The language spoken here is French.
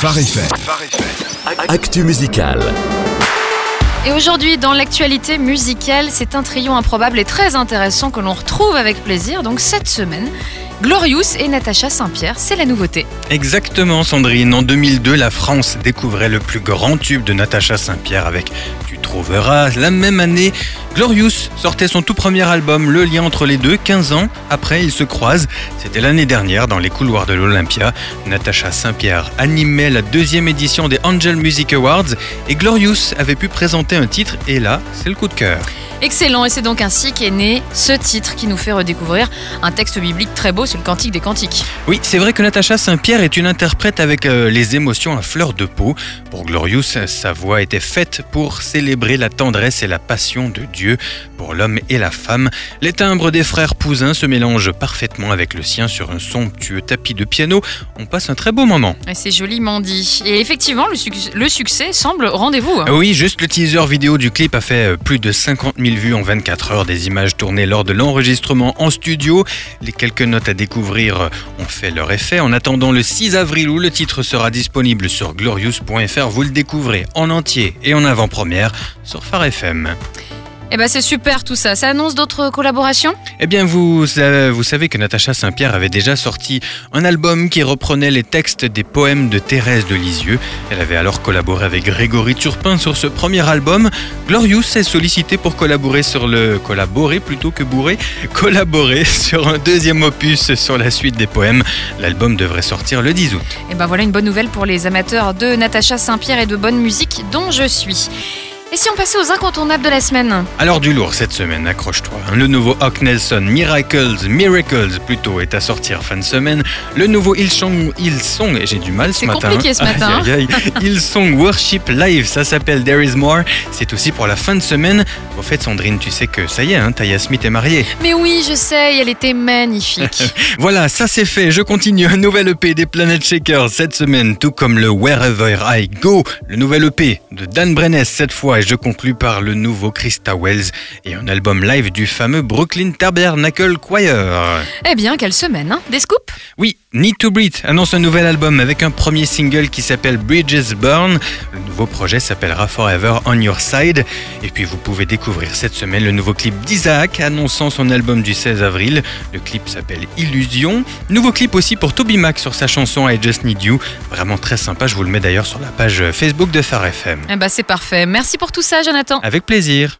Phare FM. Actu musical. Et aujourd'hui, dans l'actualité musicale, c'est un trio improbable et très intéressant que l'on retrouve avec plaisir. Donc cette semaine, Glorious et Natacha Saint-Pierre, c'est la nouveauté. Exactement, Sandrine. En 2002, la France découvrait le plus grand tube de Natacha Saint-Pierre avec Tu trouveras. La même année, Glorious sortait son tout premier album, Le lien entre les deux. 15 ans après, ils se croisent. C'était l'année dernière, dans les couloirs de l'Olympia. Natacha Saint-Pierre animait la deuxième édition des Angel Music Awards et Glorious avait pu présenter un titre. Et là, c'est le coup de cœur. Excellent, et c'est donc ainsi qu'est né ce titre qui nous fait redécouvrir un texte biblique très beau, le Cantique des Cantiques. Oui, c'est vrai que Natacha Saint-Pierre est une interprète avec euh, les émotions à fleur de peau. Pour Glorious, sa voix était faite pour célébrer la tendresse et la passion de Dieu pour l'homme et la femme. Les timbres des frères Pousins se mélangent parfaitement avec le sien sur un somptueux tapis de piano. On passe un très beau moment. Et C'est joliment dit. Et effectivement, le, suc- le succès semble rendez-vous. hein. Oui, juste le teaser vidéo du clip a fait euh, plus de 50 000 vues en 24 heures, des images tournées lors de l'enregistrement en studio. Les quelques notes à découvrir euh, ont fait leur effet. En attendant le 6 avril où le titre sera disponible sur glorious.fr, vous le découvrez en entier et en avant-première sur Phare. Eh ben c'est super tout ça. Ça annonce d'autres collaborations? Eh bien, vous, euh, vous savez que Natacha Saint-Pierre avait déjà sorti un album qui reprenait les textes des poèmes de Thérèse de Lisieux. Elle avait alors collaboré avec Grégory Turpin sur ce premier album. Glorious s'est sollicité pour collaborer sur le collaborer plutôt que bourrer, collaborer sur un deuxième opus sur la suite des poèmes. L'album devrait sortir le 10 août. Et ben voilà une bonne nouvelle pour les amateurs de Natacha Saint-Pierre et de bonne musique dont je suis. Et si on passait aux incontournables de la semaine Alors du lourd cette semaine, accroche-toi. Le nouveau Hawk Nelson, Miracles, Miracles plutôt, est à sortir fin de semaine. Le nouveau Hillsong, Hillsong, j'ai du mal ce C'est matin. compliqué ce matin, Aïe, aïe, aïe. Hillsong Worship Live, ça s'appelle There Is More. C'est aussi pour la fin de semaine. Au fait, Sandrine, tu sais que ça y est, hein, Taya Smith est mariée. Mais oui, je sais, elle était magnifique. Voilà, ça c'est fait. Je continue un nouvel EP des Planet Shakers cette semaine, tout comme le Wherever I Go, le nouvel EP de Dan Brenes cette fois. Et je conclus par le nouveau Krista Wells et un album live du fameux Brooklyn Tabernacle Choir. eh bien, quelle semaine, hein? Des scoops? Oui, Need to Breathe annonce un nouvel album avec un premier single qui s'appelle Bridges Burn. Le nouveau projet s'appellera Forever on Your Side. Et puis vous pouvez découvrir cette semaine le nouveau clip d'Isaac annonçant son album du 16 avril. Le clip s'appelle Illusion. Nouveau clip aussi pour Toby Mac sur sa chanson I Just Need You. Vraiment très sympa, je vous le mets d'ailleurs sur la page Facebook de Phare FM. Eh ben c'est parfait. Merci pour tout ça, Jonathan. Avec plaisir.